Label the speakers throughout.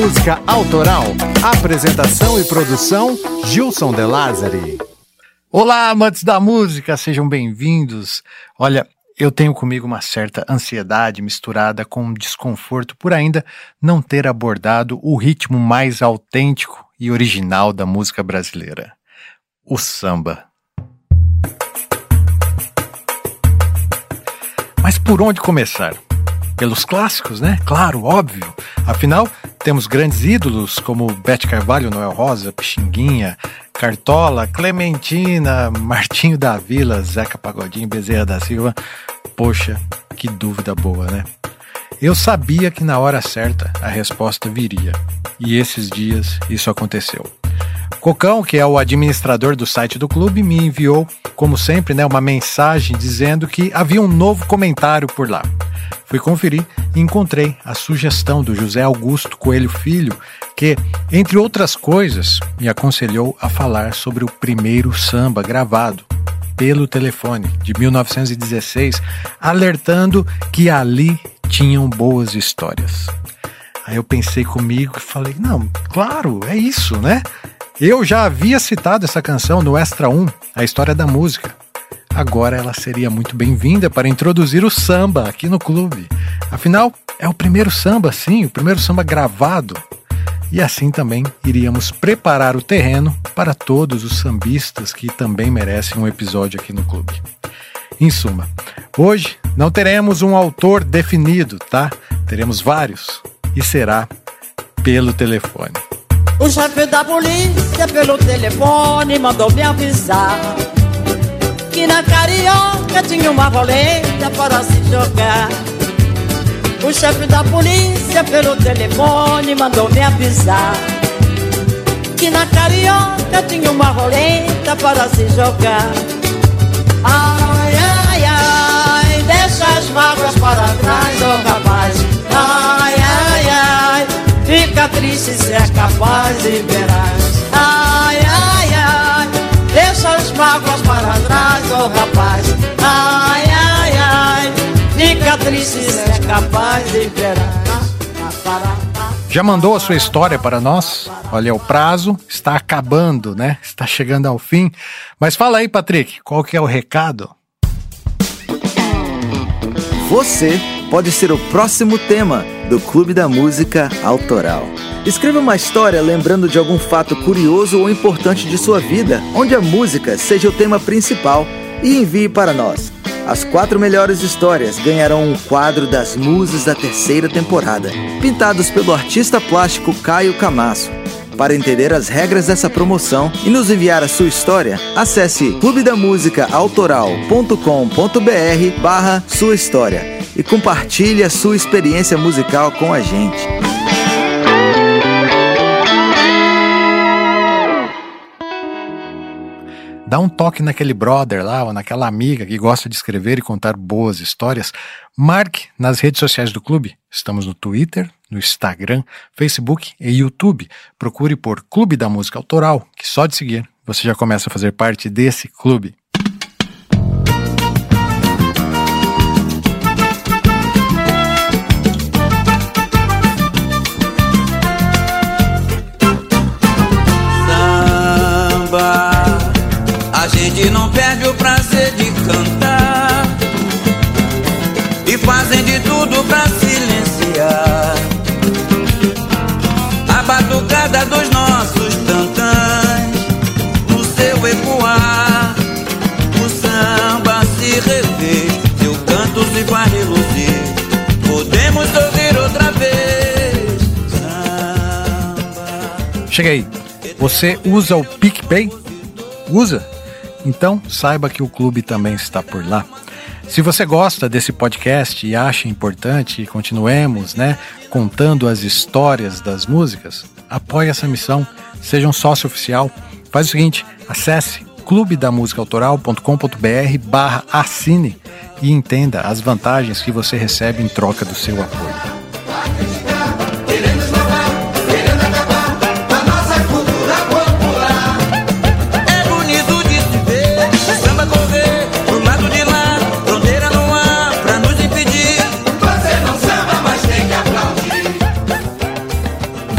Speaker 1: Música Autoral. Apresentação e produção Gilson De Lázari. Olá, amantes da música, sejam bem-vindos. Olha, eu tenho comigo uma certa ansiedade misturada com desconforto por ainda não ter abordado o ritmo mais autêntico e original da música brasileira: o samba. Mas por onde começar? Pelos clássicos, né? Claro, óbvio. Afinal, temos grandes ídolos como Bete Carvalho, Noel Rosa, Pixinguinha, Cartola, Clementina, Martinho da Vila, Zeca Pagodinho, Bezerra da Silva. Poxa, que dúvida boa, né? Eu sabia que na hora certa a resposta viria. E esses dias isso aconteceu. Cocão, que é o administrador do site do clube, me enviou, como sempre, né, uma mensagem dizendo que havia um novo comentário por lá. Fui conferir e encontrei a sugestão do José Augusto Coelho Filho, que, entre outras coisas, me aconselhou a falar sobre o primeiro samba gravado pelo telefone de 1916, alertando que ali tinham boas histórias. Aí eu pensei comigo e falei: não, claro, é isso, né? Eu já havia citado essa canção no Extra 1, a história da música. Agora ela seria muito bem-vinda para introduzir o samba aqui no clube. Afinal, é o primeiro samba, sim, o primeiro samba gravado. E assim também iríamos preparar o terreno para todos os sambistas que também merecem um episódio aqui no clube. Em suma, hoje não teremos um autor definido, tá? Teremos vários e será pelo telefone.
Speaker 2: O chefe da polícia pelo telefone mandou me avisar que na carioca tinha uma roleta para se jogar. O chefe da polícia pelo telefone mandou me avisar que na carioca tinha uma roleta para se jogar. Ai, mágoas para trás, oh rapaz. Ai, ai, ai, fica triste se é capaz e verás. Ai, ai, ai, deixa as mágoas para trás, oh rapaz. Ai, ai, ai, fica triste se é capaz e verás.
Speaker 1: Já mandou a sua história para nós? Olha, o prazo está acabando, né? Está chegando ao fim. Mas fala aí, Patrick, qual que é o recado?
Speaker 3: Você pode ser o próximo tema do Clube da Música Autoral. Escreva uma história lembrando de algum fato curioso ou importante de sua vida, onde a música seja o tema principal, e envie para nós. As quatro melhores histórias ganharão um quadro das Musas da terceira temporada, pintados pelo artista plástico Caio Camasso. Para entender as regras dessa promoção e nos enviar a sua história, acesse clubedamusicaautoral.com.br barra sua história e compartilhe a sua experiência musical com a gente.
Speaker 1: Dá um toque naquele brother lá, ou naquela amiga que gosta de escrever e contar boas histórias. Marque nas redes sociais do clube. Estamos no Twitter, no Instagram, Facebook e YouTube. Procure por Clube da Música Autoral, que só de seguir você já começa a fazer parte desse clube. Chega aí. Você usa o PicPay? Usa? Então saiba que o clube também está por lá. Se você gosta desse podcast e acha importante que continuemos, né, contando as histórias das músicas, apoie essa missão, seja um sócio oficial. Faz o seguinte, acesse clubedamusicaautoral.com.br barra assine e entenda as vantagens que você recebe em troca do seu apoio.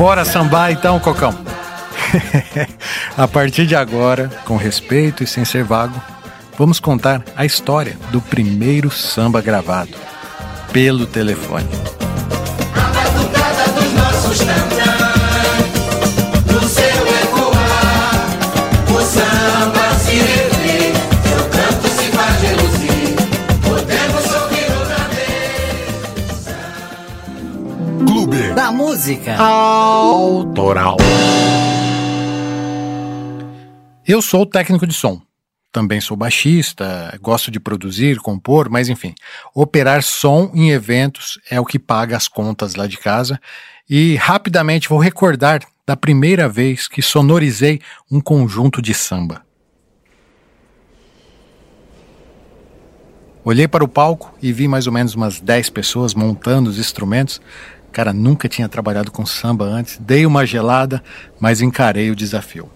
Speaker 1: Bora sambar então, Cocão. a partir de agora, com respeito e sem ser vago, vamos contar a história do primeiro samba gravado pelo telefone. A batucada dos nossos no Música Autoral. Eu sou técnico de som também sou baixista, gosto de produzir, compor, mas enfim, operar som em eventos é o que paga as contas lá de casa. E rapidamente vou recordar da primeira vez que sonorizei um conjunto de samba. Olhei para o palco e vi mais ou menos umas 10 pessoas montando os instrumentos. Cara, nunca tinha trabalhado com samba antes, dei uma gelada, mas encarei o desafio.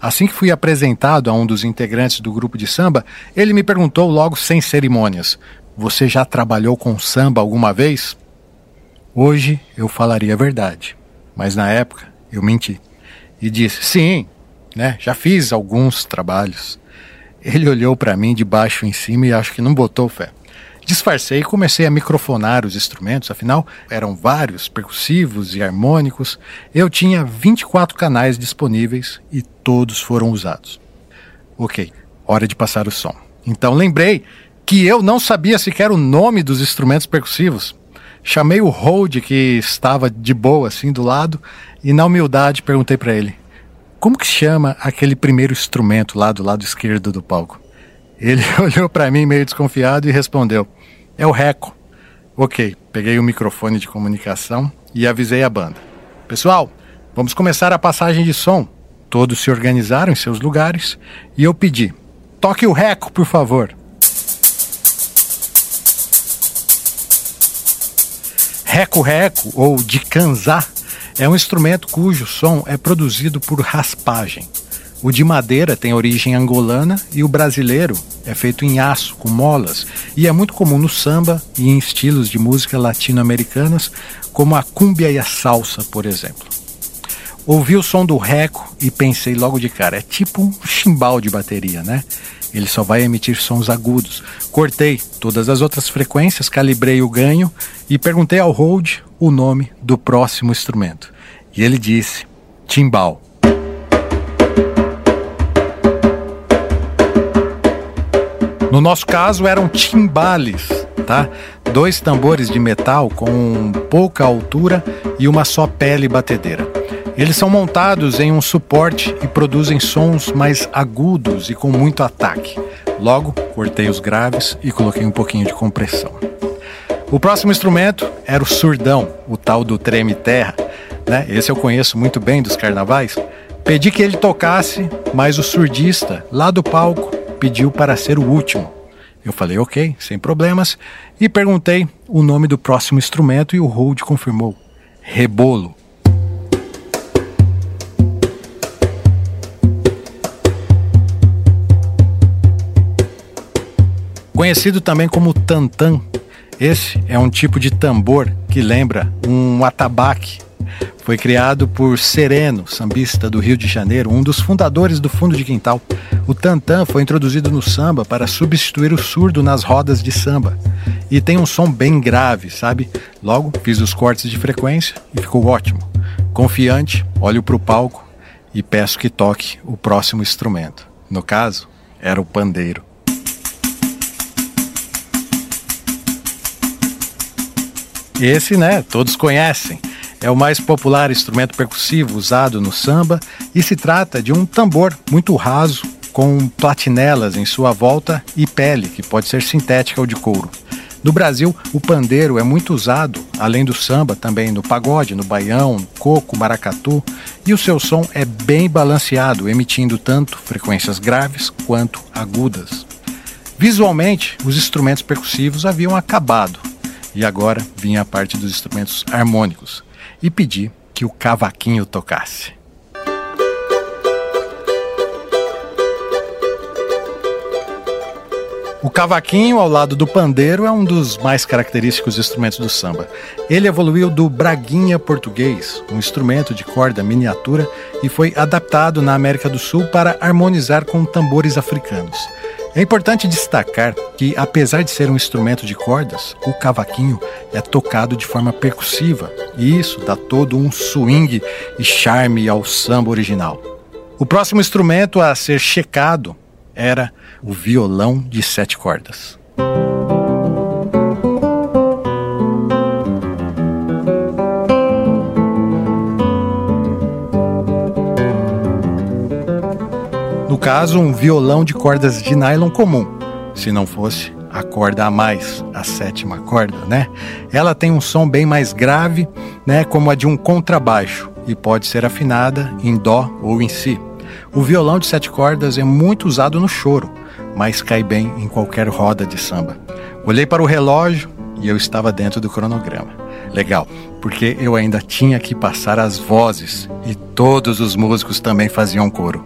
Speaker 1: Assim que fui apresentado a um dos integrantes do grupo de samba, ele me perguntou logo sem cerimônias: Você já trabalhou com samba alguma vez? Hoje eu falaria a verdade, mas na época eu menti e disse: Sim, né, já fiz alguns trabalhos. Ele olhou para mim de baixo em cima e acho que não botou fé. Disfarcei e comecei a microfonar os instrumentos, afinal eram vários, percussivos e harmônicos. Eu tinha 24 canais disponíveis e todos foram usados. Ok, hora de passar o som. Então lembrei que eu não sabia sequer o nome dos instrumentos percussivos. Chamei o hold que estava de boa assim do lado e na humildade perguntei para ele: "Como que chama aquele primeiro instrumento lá do lado esquerdo do palco?" Ele olhou para mim meio desconfiado e respondeu: É o Reco. Ok, peguei o microfone de comunicação e avisei a banda: Pessoal, vamos começar a passagem de som. Todos se organizaram em seus lugares e eu pedi: Toque o Reco, por favor. Reco-reco, ou de canzá, é um instrumento cujo som é produzido por raspagem. O de madeira tem origem angolana e o brasileiro é feito em aço, com molas, e é muito comum no samba e em estilos de música latino-americanas, como a cúmbia e a salsa, por exemplo. Ouvi o som do reco e pensei logo de cara, é tipo um chimbal de bateria, né? Ele só vai emitir sons agudos. Cortei todas as outras frequências, calibrei o ganho e perguntei ao Hold o nome do próximo instrumento. E ele disse: timbal. No nosso caso eram timbales, tá? Dois tambores de metal com pouca altura e uma só pele batedeira. Eles são montados em um suporte e produzem sons mais agudos e com muito ataque. Logo, cortei os graves e coloquei um pouquinho de compressão. O próximo instrumento era o surdão, o tal do treme terra. Né? Esse eu conheço muito bem dos carnavais. Pedi que ele tocasse, mas o surdista, lá do palco, pediu para ser o último. Eu falei ok, sem problemas, e perguntei o nome do próximo instrumento e o hold confirmou: rebolo. Conhecido também como tantan, esse é um tipo de tambor que lembra um atabaque foi criado por Sereno, sambista do Rio de Janeiro, um dos fundadores do Fundo de Quintal. O tantã foi introduzido no samba para substituir o surdo nas rodas de samba. E tem um som bem grave, sabe? Logo, fiz os cortes de frequência e ficou ótimo. Confiante, olho para o palco e peço que toque o próximo instrumento. No caso, era o pandeiro. Esse, né, todos conhecem. É o mais popular instrumento percussivo usado no samba e se trata de um tambor muito raso com platinelas em sua volta e pele, que pode ser sintética ou de couro. No Brasil, o pandeiro é muito usado, além do samba, também no pagode, no baião, no coco, maracatu, e o seu som é bem balanceado, emitindo tanto frequências graves quanto agudas. Visualmente, os instrumentos percussivos haviam acabado, e agora vinha a parte dos instrumentos harmônicos e pedi que o cavaquinho tocasse. O cavaquinho, ao lado do pandeiro, é um dos mais característicos instrumentos do samba. Ele evoluiu do braguinha português, um instrumento de corda miniatura, e foi adaptado na América do Sul para harmonizar com tambores africanos. É importante destacar que, apesar de ser um instrumento de cordas, o cavaquinho é tocado de forma percussiva, e isso dá todo um swing e charme ao samba original. O próximo instrumento a ser checado era o violão de sete cordas. No caso, um violão de cordas de nylon comum, se não fosse a corda a mais, a sétima corda, né? Ela tem um som bem mais grave, né, como a de um contrabaixo e pode ser afinada em dó ou em si. O violão de sete cordas é muito usado no choro, mas cai bem em qualquer roda de samba. Olhei para o relógio e eu estava dentro do cronograma. Legal, porque eu ainda tinha que passar as vozes e todos os músicos também faziam coro.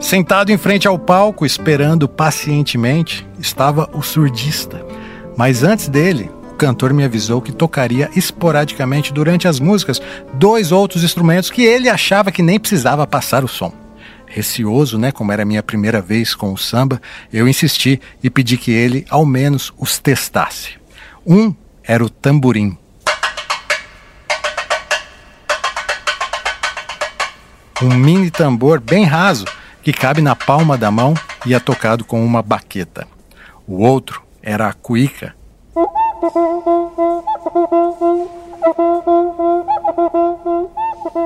Speaker 1: Sentado em frente ao palco, esperando pacientemente, estava o surdista. Mas antes dele, o cantor me avisou que tocaria esporadicamente durante as músicas dois outros instrumentos que ele achava que nem precisava passar o som. Receoso, né, como era a minha primeira vez com o samba, eu insisti e pedi que ele ao menos os testasse. Um era o tamborim. Um mini tambor bem raso que cabe na palma da mão e é tocado com uma baqueta. O outro era a cuíca.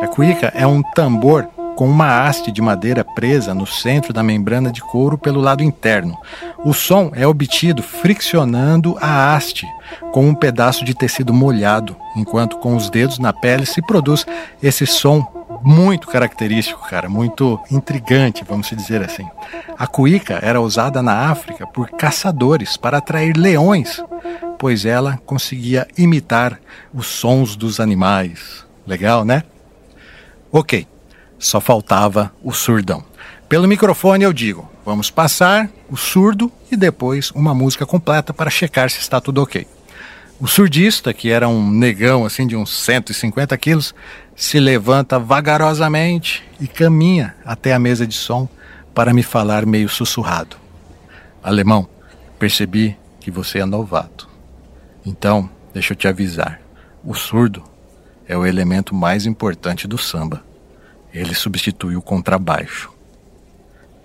Speaker 1: A cuíca é um tambor com uma haste de madeira presa no centro da membrana de couro pelo lado interno. O som é obtido friccionando a haste com um pedaço de tecido molhado, enquanto com os dedos na pele se produz esse som muito característico, cara, muito intrigante, vamos dizer assim. A cuíca era usada na África por caçadores para atrair leões, pois ela conseguia imitar os sons dos animais. Legal, né? Ok, só faltava o surdão. Pelo microfone eu digo: vamos passar o surdo e depois uma música completa para checar se está tudo ok. O surdista, que era um negão assim de uns 150 quilos, se levanta vagarosamente e caminha até a mesa de som para me falar meio sussurrado. Alemão, percebi que você é novato. Então, deixa eu te avisar: o surdo é o elemento mais importante do samba. Ele substitui o contrabaixo.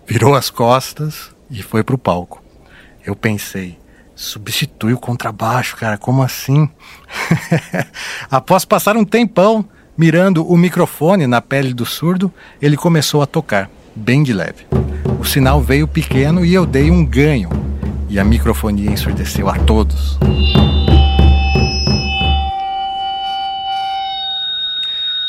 Speaker 1: Virou as costas e foi pro palco. Eu pensei, substitui o contrabaixo, cara, como assim? Após passar um tempão mirando o microfone na pele do surdo, ele começou a tocar, bem de leve. O sinal veio pequeno e eu dei um ganho, e a microfonia ensurdeceu a todos.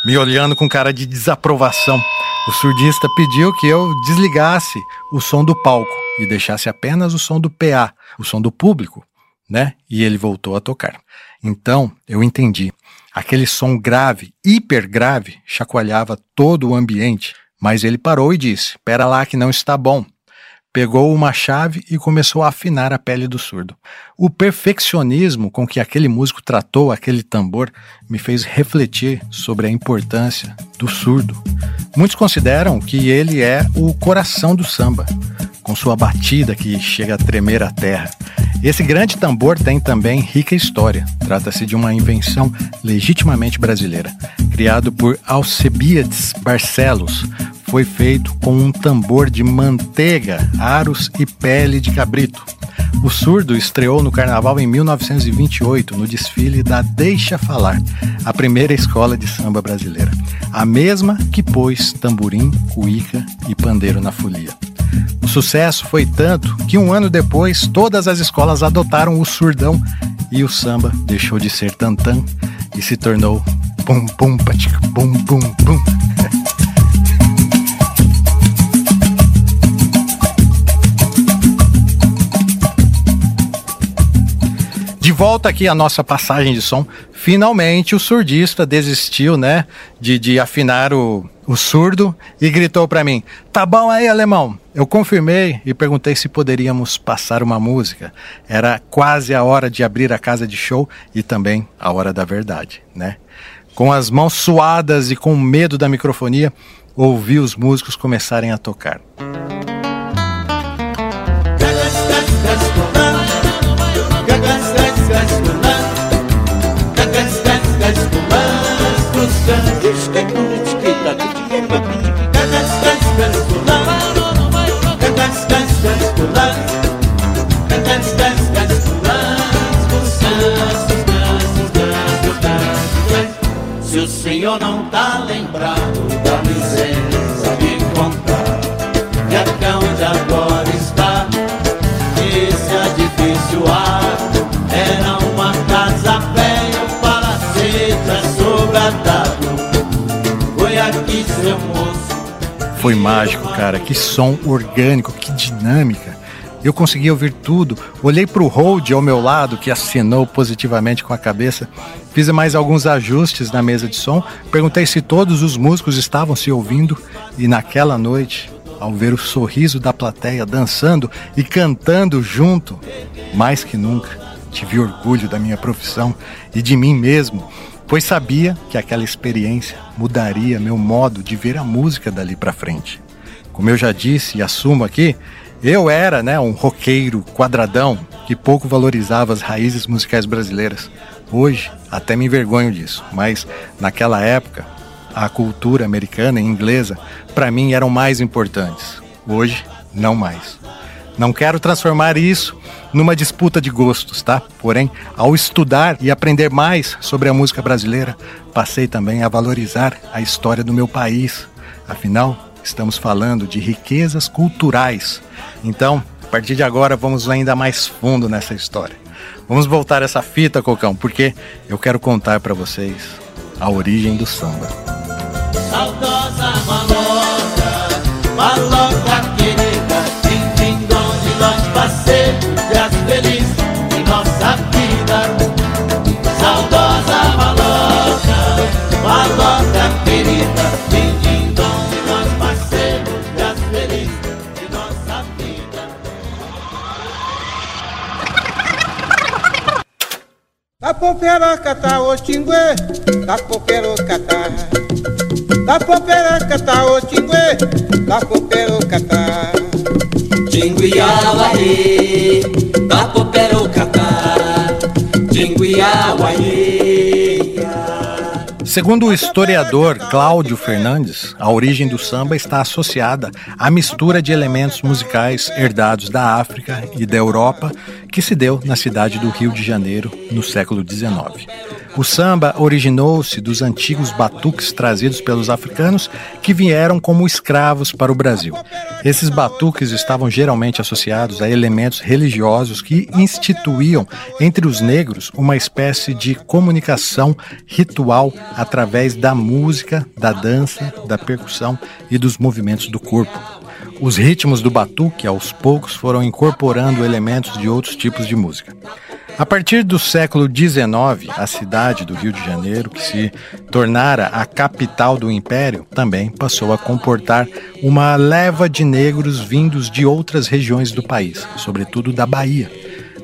Speaker 1: Me olhando com cara de desaprovação, o surdista pediu que eu desligasse o som do palco e deixasse apenas o som do PA, o som do público, né? E ele voltou a tocar. Então eu entendi. Aquele som grave, hiper grave, chacoalhava todo o ambiente, mas ele parou e disse: Pera lá que não está bom pegou uma chave e começou a afinar a pele do surdo. O perfeccionismo com que aquele músico tratou aquele tambor me fez refletir sobre a importância do surdo. Muitos consideram que ele é o coração do samba, com sua batida que chega a tremer a terra. Esse grande tambor tem também rica história. Trata-se de uma invenção legitimamente brasileira, criado por Alcebiades Barcelos, foi feito com um tambor de manteiga, aros e pele de cabrito. O surdo estreou no carnaval em 1928, no desfile da Deixa Falar, a primeira escola de samba brasileira. A mesma que pôs tamborim, cuíca e pandeiro na folia. O sucesso foi tanto que um ano depois todas as escolas adotaram o surdão e o samba deixou de ser tantã e se tornou pum pum patic pum pum pum. Volta aqui a nossa passagem de som, finalmente o surdista desistiu, né, de, de afinar o, o surdo e gritou para mim: Tá bom aí, alemão? Eu confirmei e perguntei se poderíamos passar uma música. Era quase a hora de abrir a casa de show e também a hora da verdade, né? Com as mãos suadas e com medo da microfonia, ouvi os músicos começarem a tocar.
Speaker 2: Foi
Speaker 1: mágico, cara. Que som orgânico, que dinâmica. Eu consegui ouvir tudo. Olhei para o Hold ao meu lado, que acenou positivamente com a cabeça. Fiz mais alguns ajustes na mesa de som. Perguntei se todos os músicos estavam se ouvindo. E naquela noite, ao ver o sorriso da plateia dançando e cantando junto, mais que nunca, tive orgulho da minha profissão e de mim mesmo, pois sabia que aquela experiência mudaria meu modo de ver a música dali para frente. Como eu já disse e assumo aqui, eu era, né, um roqueiro quadradão que pouco valorizava as raízes musicais brasileiras. Hoje, até me envergonho disso, mas naquela época, a cultura americana e inglesa, para mim, eram mais importantes. Hoje, não mais. Não quero transformar isso numa disputa de gostos, tá? Porém, ao estudar e aprender mais sobre a música brasileira, passei também a valorizar a história do meu país. Afinal, estamos falando de riquezas culturais então, a partir de agora, vamos ainda mais fundo nessa história. Vamos voltar essa fita, Cocão, porque eu quero contar para vocês a origem do samba.
Speaker 2: Saudosa
Speaker 4: Tapoperocata, o tingue, tapoperocata. Tapoperocata, o tingue, tapoperocata.
Speaker 2: Tinguiauaê, tapoperocata. Tinguiauaê.
Speaker 1: Segundo o historiador Cláudio Fernandes, a origem do samba está associada à mistura de elementos musicais herdados da África e da Europa que se deu na cidade do Rio de Janeiro no século XIX. O samba originou-se dos antigos batuques trazidos pelos africanos que vieram como escravos para o Brasil. Esses batuques estavam geralmente associados a elementos religiosos que instituíam entre os negros uma espécie de comunicação ritual através da música, da dança, da percussão e dos movimentos do corpo. Os ritmos do batuque, aos poucos, foram incorporando elementos de outros tipos de música. A partir do século XIX, a cidade do Rio de Janeiro, que se tornara a capital do império, também passou a comportar uma leva de negros vindos de outras regiões do país, sobretudo da Bahia.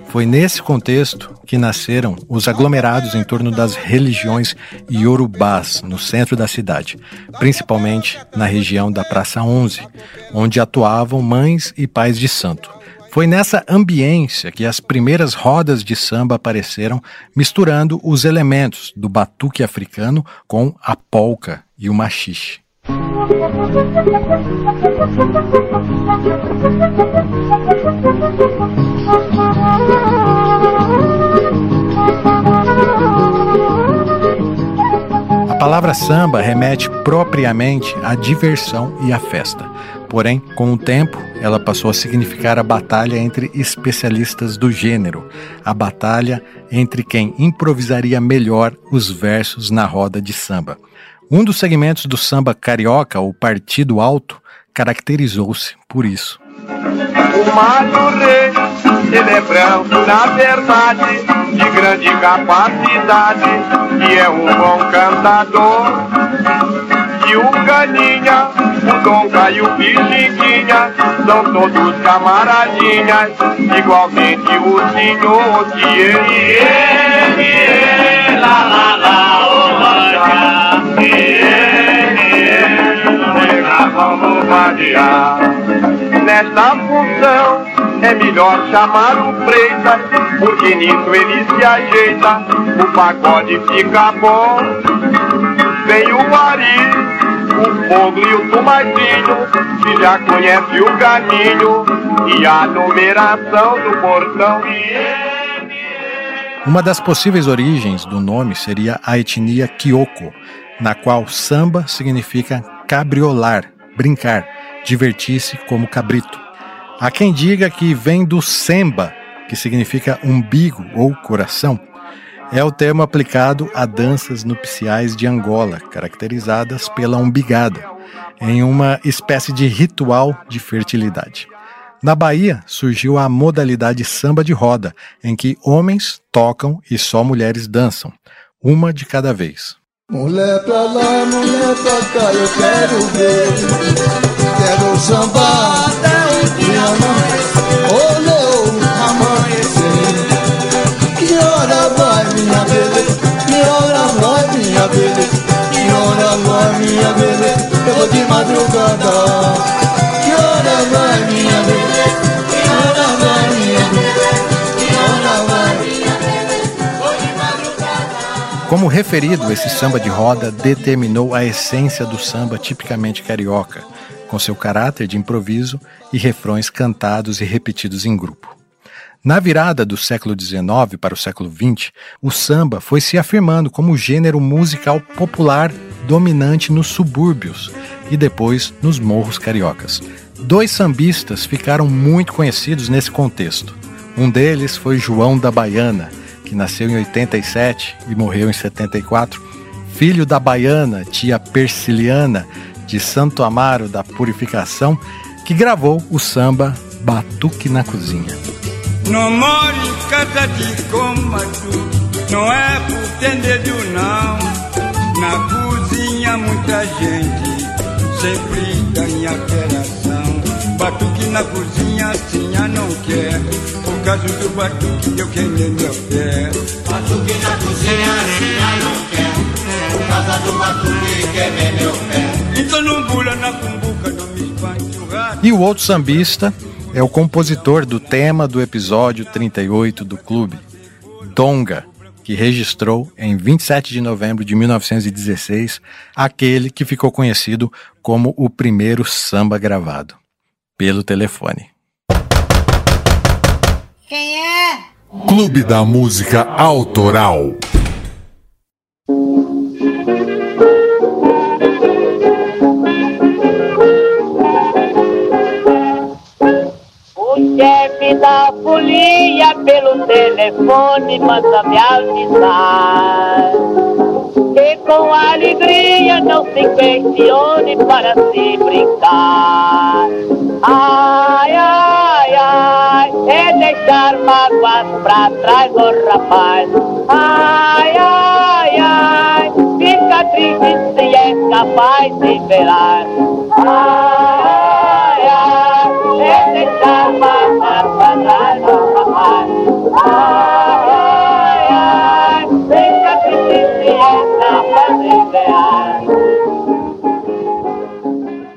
Speaker 1: Foi nesse contexto que nasceram os aglomerados em torno das religiões iorubás no centro da cidade, principalmente na região da Praça 11, onde atuavam mães e pais de santo. Foi nessa ambiência que as primeiras rodas de samba apareceram, misturando os elementos do batuque africano com a polca e o machixe. palavra samba remete propriamente à diversão e à festa. Porém, com o tempo, ela passou a significar a batalha entre especialistas do gênero, a batalha entre quem improvisaria melhor os versos na roda de samba. Um dos segmentos do samba carioca, o Partido Alto, caracterizou-se por isso.
Speaker 5: O Mário Rei, ele é branco na verdade, de grande capacidade, e é um bom cantador. E o Caninha, o Donga e o Pixinguinha, são todos camaradinhas, igualmente o senhor que ele, ele, lá, lá, lá, oh, e ele, ele. Nesta função é melhor chamar o Freitas, porque nisso ele se ajeita, o pagode fica bom. Vem o Ari, o Fogo e o Tumadinho, que já conhece o caminho e a numeração do portão.
Speaker 1: Uma das possíveis origens do nome seria a etnia Kyoko, na qual samba significa cabriolar, brincar, divertir-se como cabrito. Há quem diga que vem do semba, que significa umbigo ou coração. É o termo aplicado a danças nupciais de Angola, caracterizadas pela umbigada, em uma espécie de ritual de fertilidade. Na Bahia surgiu a modalidade samba de roda, em que homens tocam e só mulheres dançam, uma de cada vez.
Speaker 6: Mulher pra lá, mulher pra cá, eu quero ver. Quero sambar até o dia olhou amanhecer. Que hora vai, minha beleza? Que hora vai, minha beleza? Que hora vai, minha beleza? Eu vou de madrugada. Que hora vai, minha
Speaker 1: Como referido, esse samba de roda determinou a essência do samba tipicamente carioca, com seu caráter de improviso e refrões cantados e repetidos em grupo. Na virada do século XIX para o século XX, o samba foi se afirmando como gênero musical popular dominante nos subúrbios e depois nos morros cariocas. Dois sambistas ficaram muito conhecidos nesse contexto. Um deles foi João da Baiana, que nasceu em 87 e morreu em 74, filho da Baiana, tia Persiliana, de Santo Amaro da Purificação, que gravou o samba Batuque na Cozinha.
Speaker 7: Casa de não é por não. Na cozinha muita gente sempre ganha. Batuque na cozinha assim a não quer, por causa do batuque eu queimei meu pé.
Speaker 8: Batuque na cozinha assim a não quer, por causa do batuque queimei meu pé.
Speaker 7: Então não bula na cumbuca, não me espante o rato.
Speaker 1: E o outro sambista é o compositor do tema do episódio 38 do clube, Donga, que registrou em 27 de novembro de 1916 aquele que ficou conhecido como o primeiro samba gravado, pelo telefone.
Speaker 8: Quem é?
Speaker 9: Clube da Música Autoral.
Speaker 10: O chefe da folia pelo telefone manda me avisar que com alegria não se questione para se brincar. Ai, ai, ai, é deixar mágoas pra trás, oh rapaz. Ai, ai, ai, fica triste se é capaz de velar. Ai, ai, é deixar mágoas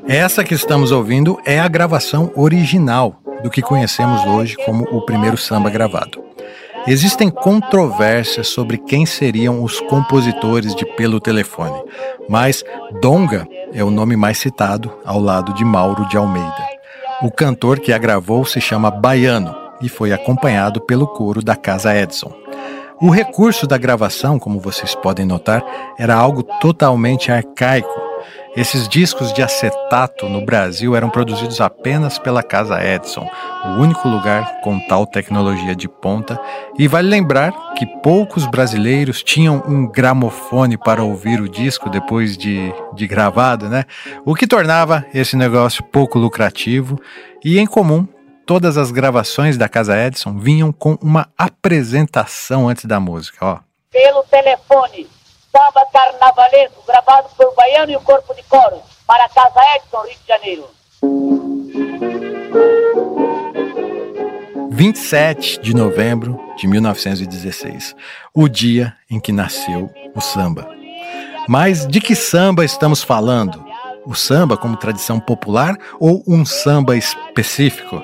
Speaker 1: Essa que estamos ouvindo é a gravação original do que conhecemos hoje como o primeiro samba gravado. Existem controvérsias sobre quem seriam os compositores de Pelo Telefone, mas Donga é o nome mais citado ao lado de Mauro de Almeida. O cantor que a gravou se chama Baiano e foi acompanhado pelo coro da Casa Edson. O recurso da gravação, como vocês podem notar, era algo totalmente arcaico. Esses discos de acetato no Brasil eram produzidos apenas pela Casa Edison, o único lugar com tal tecnologia de ponta, e vale lembrar que poucos brasileiros tinham um gramofone para ouvir o disco depois de, de gravado, né? O que tornava esse negócio pouco lucrativo e, em comum, todas as gravações da Casa Edison vinham com uma apresentação antes da música, ó.
Speaker 10: Pelo telefone, samba carnavalesco gravado por Baiano e o Corpo de Coro para Casa Edson, Rio de Janeiro.
Speaker 1: 27 de novembro de 1916, o dia em que nasceu o samba. Mas de que samba estamos falando? O samba como tradição popular ou um samba específico?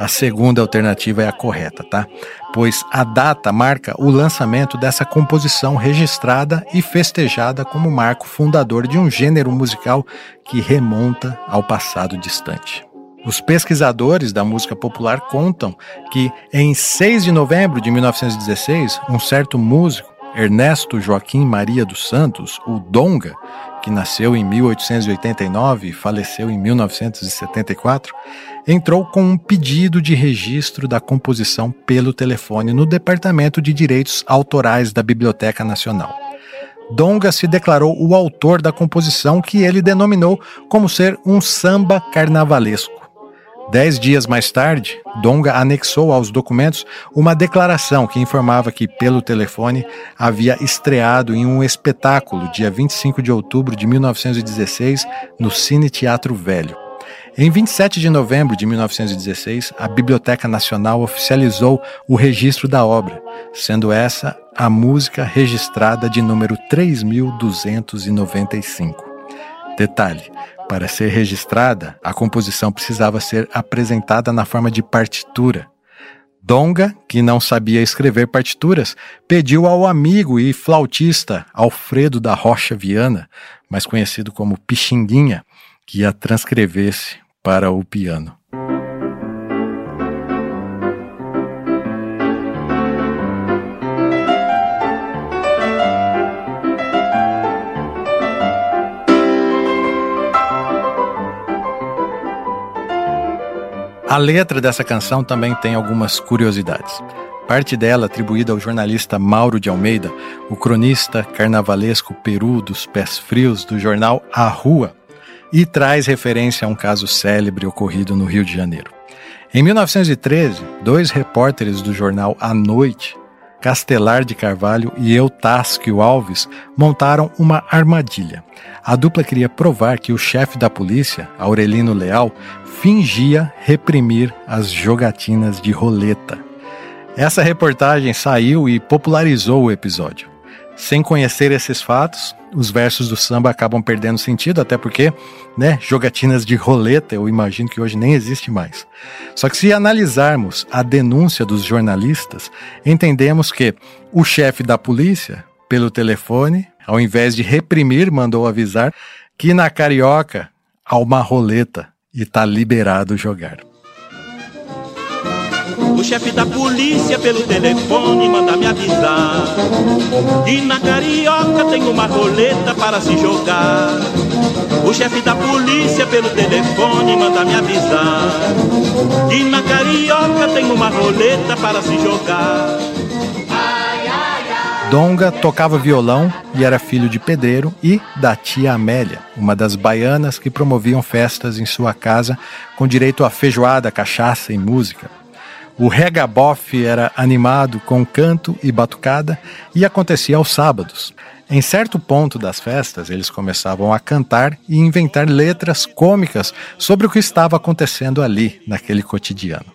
Speaker 1: A segunda alternativa é a correta, tá? Pois a data marca o lançamento dessa composição registrada e festejada como marco fundador de um gênero musical que remonta ao passado distante. Os pesquisadores da música popular contam que, em 6 de novembro de 1916, um certo músico, Ernesto Joaquim Maria dos Santos, o Donga, que nasceu em 1889 e faleceu em 1974, entrou com um pedido de registro da composição pelo telefone no Departamento de Direitos Autorais da Biblioteca Nacional. Donga se declarou o autor da composição que ele denominou como ser um samba carnavalesco. Dez dias mais tarde, Donga anexou aos documentos uma declaração que informava que, pelo telefone, havia estreado em um espetáculo dia 25 de outubro de 1916 no Cine Teatro Velho. Em 27 de novembro de 1916, a Biblioteca Nacional oficializou o registro da obra, sendo essa a música registrada de número 3295. Detalhe: para ser registrada, a composição precisava ser apresentada na forma de partitura. Donga, que não sabia escrever partituras, pediu ao amigo e flautista Alfredo da Rocha Viana, mais conhecido como Pixinguinha, que a transcrevesse para o piano. A letra dessa canção também tem algumas curiosidades. Parte dela atribuída ao jornalista Mauro de Almeida, o cronista carnavalesco Peru dos Pés Frios do jornal A Rua, e traz referência a um caso célebre ocorrido no Rio de Janeiro. Em 1913, dois repórteres do jornal A Noite, Castelar de Carvalho e Eutáquio Alves, montaram uma armadilha. A dupla queria provar que o chefe da polícia, Aurelino Leal, fingia reprimir as jogatinas de roleta. Essa reportagem saiu e popularizou o episódio. Sem conhecer esses fatos, os versos do samba acabam perdendo sentido, até porque, né, jogatinas de roleta, eu imagino que hoje nem existe mais. Só que se analisarmos a denúncia dos jornalistas, entendemos que o chefe da polícia, pelo telefone, ao invés de reprimir, mandou avisar que na Carioca há uma roleta e tá liberado jogar.
Speaker 11: O chefe da polícia pelo telefone manda me avisar que na carioca tem uma roleta para se jogar. O chefe da polícia pelo telefone manda me avisar que na carioca tem uma roleta para se jogar.
Speaker 1: Donga tocava violão e era filho de pedreiro e da tia Amélia, uma das baianas que promoviam festas em sua casa com direito a feijoada, cachaça e música. O regabof era animado com canto e batucada e acontecia aos sábados. Em certo ponto das festas, eles começavam a cantar e inventar letras cômicas sobre o que estava acontecendo ali, naquele cotidiano.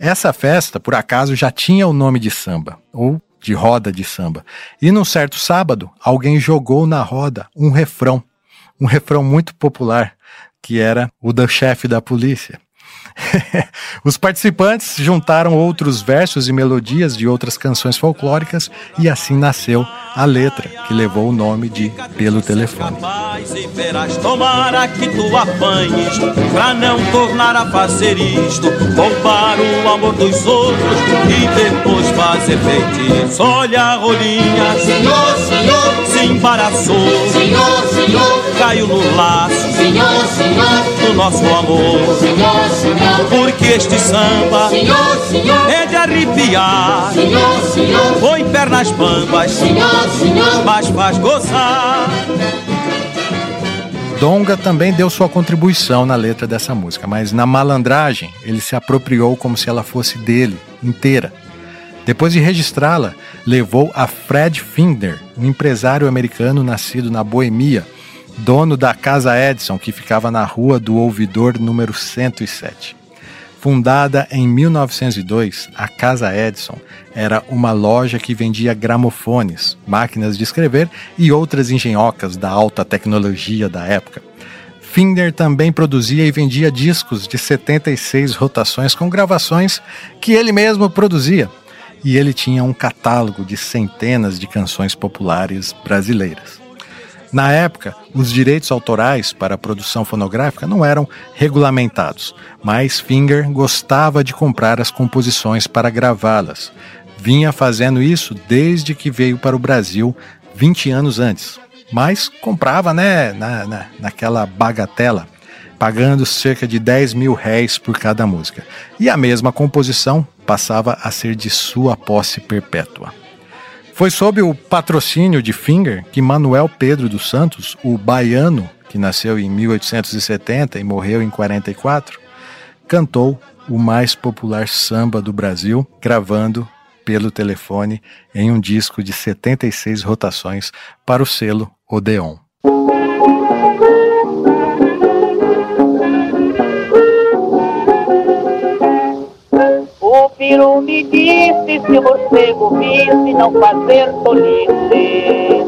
Speaker 1: Essa festa, por acaso, já tinha o nome de samba, ou de roda de samba. E num certo sábado, alguém jogou na roda um refrão, um refrão muito popular, que era o do chefe da polícia. Os participantes juntaram outros versos e melodias de outras canções folclóricas e assim nasceu a letra, que levou o nome de Pelo Telefone.
Speaker 11: E verás tomara que tu apanhes Pra não tornar a fazer isto. Roubar o amor dos outros E depois fazer feitiço. Olha a rolinha
Speaker 8: Senhor, senhor.
Speaker 11: Se embaraçou.
Speaker 8: Senhor, senhor.
Speaker 11: Caiu no laço
Speaker 8: Senhor, senhor.
Speaker 11: Do nosso amor.
Speaker 8: Senhor, senhor
Speaker 11: Porque este samba
Speaker 8: Senhor, senhor.
Speaker 11: É de arrepiar.
Speaker 8: Senhor, senhor.
Speaker 11: Põe pernas bambas
Speaker 8: Senhor, senhor.
Speaker 11: Mas faz gozar.
Speaker 1: Donga também deu sua contribuição na letra dessa música, mas na malandragem ele se apropriou como se ela fosse dele, inteira. Depois de registrá-la, levou a Fred Finder, um empresário americano nascido na Boemia, dono da Casa Edison, que ficava na rua do Ouvidor número 107. Fundada em 1902, a Casa Edison era uma loja que vendia gramofones, máquinas de escrever e outras engenhocas da alta tecnologia da época. Finder também produzia e vendia discos de 76 rotações com gravações que ele mesmo produzia. E ele tinha um catálogo de centenas de canções populares brasileiras. Na época, os direitos autorais para a produção fonográfica não eram regulamentados, mas Finger gostava de comprar as composições para gravá-las. Vinha fazendo isso desde que veio para o Brasil 20 anos antes, mas comprava né, na, na, naquela bagatela, pagando cerca de 10 mil réis por cada música. E a mesma composição passava a ser de sua posse perpétua. Foi sob o patrocínio de Finger que Manuel Pedro dos Santos, o baiano, que nasceu em 1870 e morreu em 44, cantou o mais popular samba do Brasil, gravando pelo telefone em um disco de 76 rotações para o selo Odeon.
Speaker 10: Peru me disse se morcego visse não fazer tolice.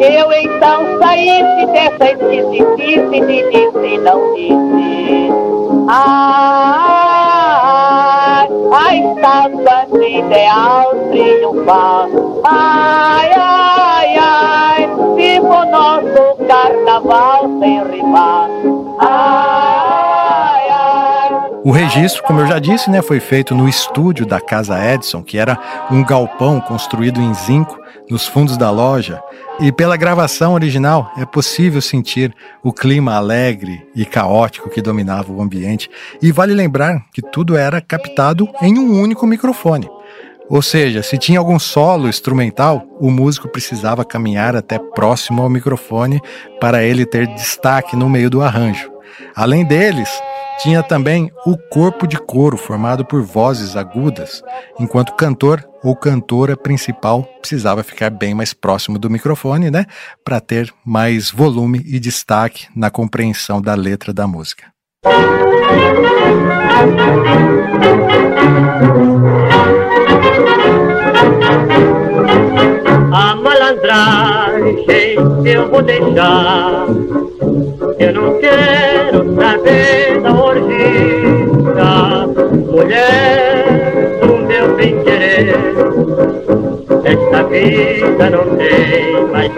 Speaker 10: Eu então saísse dessa esquisitice, me disse não disse. Ai, a estátua de ideal triunfar. Ai, ai, ai, viva o nosso carnaval sem rimar. Ai, ai.
Speaker 1: O registro, como eu já disse, né, foi feito no estúdio da Casa Edison, que era um galpão construído em zinco nos fundos da loja. E pela gravação original é possível sentir o clima alegre e caótico que dominava o ambiente. E vale lembrar que tudo era captado em um único microfone. Ou seja, se tinha algum solo instrumental, o músico precisava caminhar até próximo ao microfone para ele ter destaque no meio do arranjo. Além deles, tinha também o corpo de coro formado por vozes agudas, enquanto o cantor ou cantora principal precisava ficar bem mais próximo do microfone, né, para ter mais volume e destaque na compreensão da letra da música.
Speaker 12: A malandragem eu vou deixar. Eu não quero saber da orgia, mulher do meu bem querer. Vida não tem mais.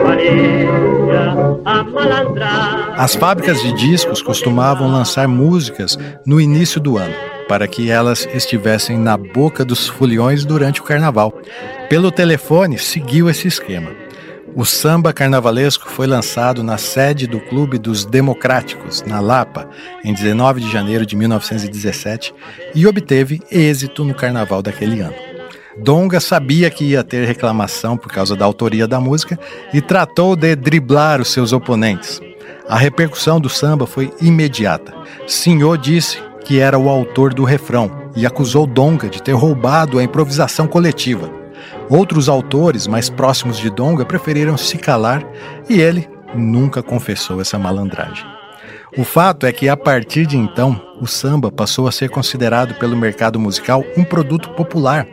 Speaker 12: A malandragem.
Speaker 1: As fábricas de discos costumavam lançar músicas no início do ano, para que elas estivessem na boca dos foliões durante o carnaval. Pelo telefone, seguiu esse esquema. O samba carnavalesco foi lançado na sede do Clube dos Democráticos, na Lapa, em 19 de janeiro de 1917 e obteve êxito no carnaval daquele ano. Donga sabia que ia ter reclamação por causa da autoria da música e tratou de driblar os seus oponentes. A repercussão do samba foi imediata. Senhor disse que era o autor do refrão e acusou Donga de ter roubado a improvisação coletiva. Outros autores mais próximos de Donga preferiram se calar e ele nunca confessou essa malandragem. O fato é que a partir de então, o samba passou a ser considerado pelo mercado musical um produto popular.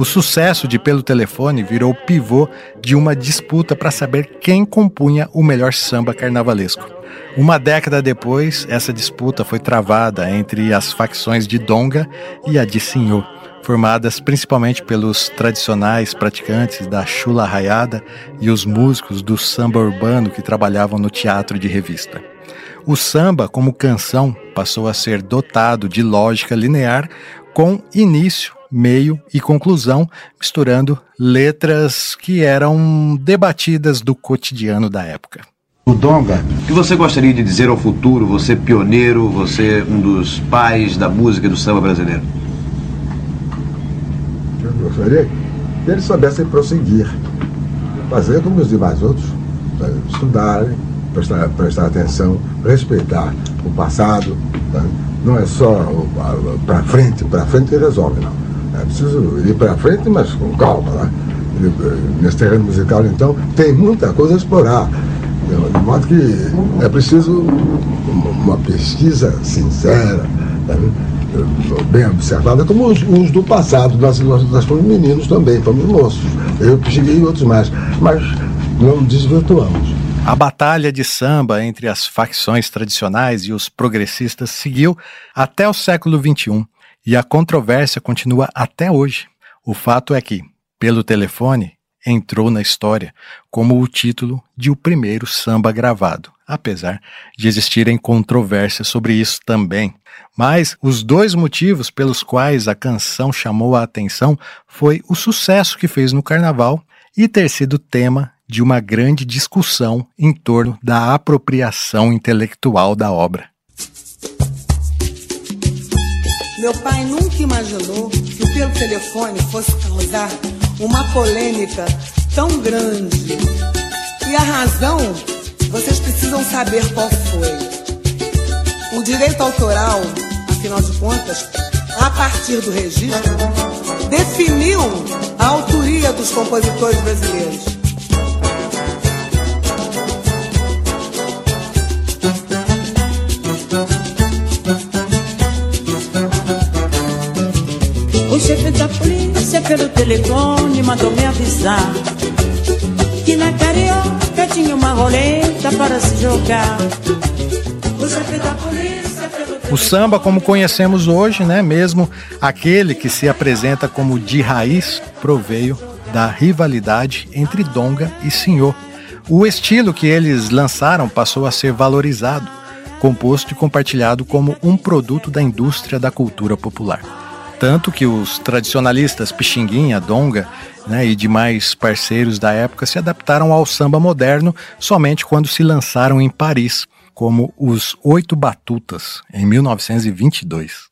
Speaker 1: O sucesso de Pelo Telefone virou pivô de uma disputa para saber quem compunha o melhor samba carnavalesco. Uma década depois, essa disputa foi travada entre as facções de Donga e a de Senhor, formadas principalmente pelos tradicionais praticantes da chula raiada e os músicos do samba urbano que trabalhavam no teatro de revista. O samba, como canção, passou a ser dotado de lógica linear com início, meio e conclusão, misturando letras que eram debatidas do cotidiano da época.
Speaker 13: O Donga, o que você gostaria de dizer ao futuro, você pioneiro, você um dos pais da música e do samba brasileiro?
Speaker 14: Eu gostaria que eles soubessem prosseguir, fazer como os demais outros, estudarem, prestar, prestar atenção, respeitar o passado. Tá? Não é só para frente, para frente resolve, não. É preciso ir para frente, mas com calma. Né? Nesse terreno musical, então, tem muita coisa a explorar. De modo que é preciso uma pesquisa sincera, tá? bem observada, como os, os, do passado. Nós, nós, nós fomos meninos também, fomos moços. Eu cheguei e outros mais. Mas não desvirtuamos.
Speaker 1: A batalha de samba entre as facções tradicionais e os progressistas seguiu até o século XXI e a controvérsia continua até hoje. O fato é que, pelo telefone, entrou na história como o título de o primeiro samba gravado, apesar de existirem controvérsias sobre isso também. Mas os dois motivos pelos quais a canção chamou a atenção foi o sucesso que fez no carnaval e ter sido tema de uma grande discussão em torno da apropriação intelectual da obra.
Speaker 15: Meu pai nunca imaginou que pelo telefone fosse causar uma polêmica tão grande. E a razão, vocês precisam saber qual foi. O direito autoral, afinal de contas, a partir do registro, definiu a autoria dos compositores brasileiros.
Speaker 2: Pelo telefone mandou me avisar que na carioca tinha uma roleta para se jogar. O
Speaker 1: o samba, como conhecemos hoje, né, mesmo aquele que se apresenta como de raiz, proveio da rivalidade entre Donga e Senhor. O estilo que eles lançaram passou a ser valorizado, composto e compartilhado como um produto da indústria da cultura popular. Tanto que os tradicionalistas Pixinguinha, Donga né, e demais parceiros da época se adaptaram ao samba moderno somente quando se lançaram em Paris, como os Oito Batutas, em 1922.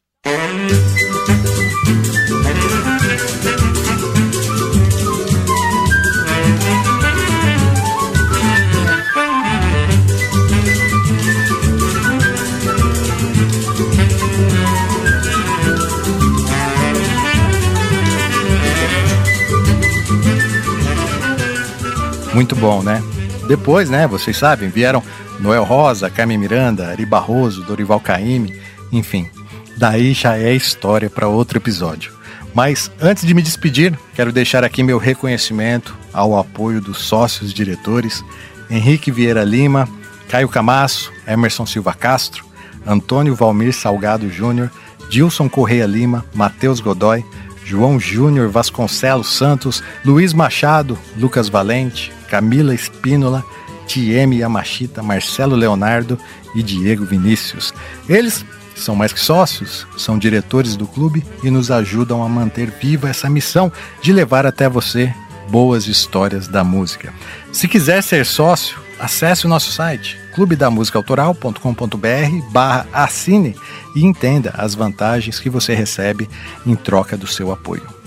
Speaker 1: Muito bom, né? Depois, né, vocês sabem, vieram Noel Rosa, Carmen Miranda, Ari Barroso, Dorival Caymmi, enfim. Daí já é história para outro episódio. Mas antes de me despedir, quero deixar aqui meu reconhecimento ao apoio dos sócios diretores Henrique Vieira Lima, Caio Camasso, Emerson Silva Castro, Antônio Valmir Salgado Júnior, Dilson Correia Lima, Matheus Godoy, João Júnior Vasconcelos Santos, Luiz Machado, Lucas Valente, Camila Espínola, Tieme Yamashita, Marcelo Leonardo e Diego Vinícius. Eles são mais que sócios, são diretores do clube e nos ajudam a manter viva essa missão de levar até você boas histórias da música. Se quiser ser sócio, acesse o nosso site clubedamusicaautoral.com.br barra assine e entenda as vantagens que você recebe em troca do seu apoio.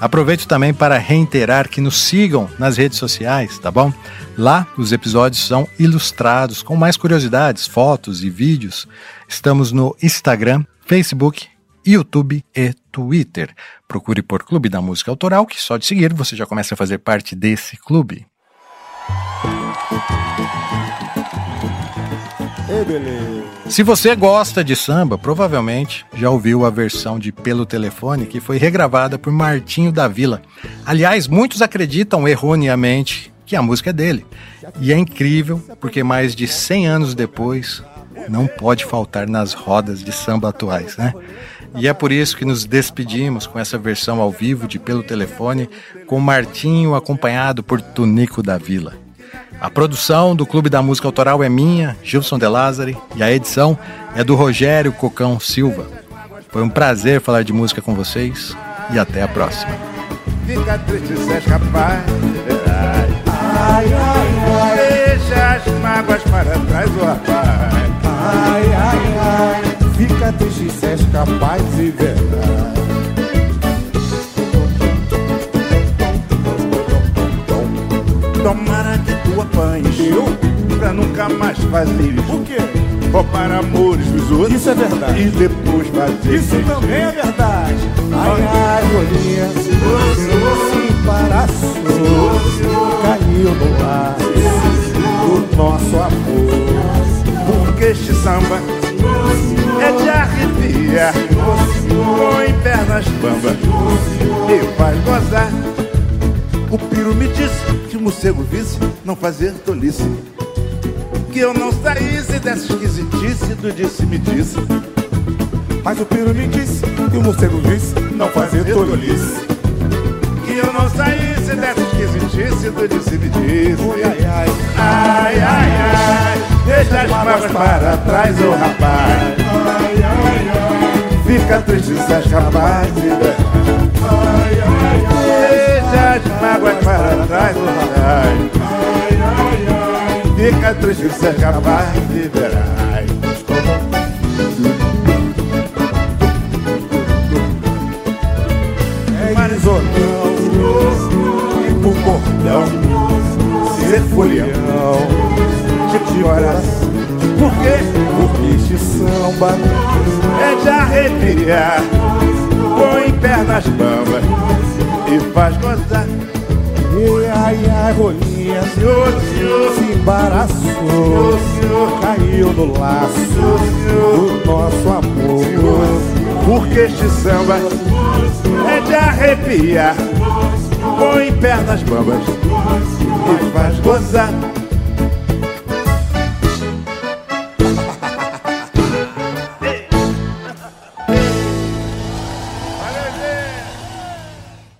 Speaker 1: Aproveito também para reiterar que nos sigam nas redes sociais, tá bom? Lá os episódios são ilustrados com mais curiosidades, fotos e vídeos. Estamos no Instagram, Facebook, YouTube e Twitter. Procure por Clube da Música Autoral, que só de seguir você já começa a fazer parte desse clube. Se você gosta de samba, provavelmente já ouviu a versão de Pelo Telefone que foi regravada por Martinho da Vila. Aliás, muitos acreditam erroneamente que a música é dele. E é incrível porque mais de 100 anos depois não pode faltar nas rodas de samba atuais, né? E é por isso que nos despedimos com essa versão ao vivo de Pelo Telefone, com Martinho acompanhado por Tunico da Vila. A produção do Clube da Música Autoral é minha, Gilson De Lázari, e a edição é do Rogério Cocão Silva. Foi um prazer falar de música com vocês e até a próxima.
Speaker 16: Fica triste se Ai, ai, ai. Deixa as mágoas para trás, o rapaz. Ai, ai, ai. Fica triste se verdade Tomara que tu apanhes Eu? Pra nunca mais fazer O quê? Roubar amores dos outros. Isso é verdade. E depois fazer Isso também é verdade. Ai, ai, olhinha Se embaraçou Caiu no ar. Do nosso amor. Porque este samba É de arrepiar Põe pernas bamba. E faz gozar O piro me disse Que o morcego visse Não fazer tolice que eu não saísse dessa esquisitice do disse-me disse. Mas o piro me disse e o morcego disse não fazer tolice. Que eu não saísse dessa esquisitice do disse-me disse. Ui, ai, ai, ai, ai, ai, deixa as mágoas para trás, ô oh, rapaz. Ai, ai, ai, fica triste se és capaz de. Ai, ai, ai, as mágoas para trás, ô oh, rapaz. Fica triste se é capaz de Mas ou não O cordão Ser folião De coração Por quê? Porque este samba É de arrepiar Põe pernas bambas E faz gozar. E ai, ai, rolinha, senhor, senhor, se embaraçou, senhor, caiu no laço do nosso amor. Porque este samba é de arrepiar, põe pernas bambas e faz gozar.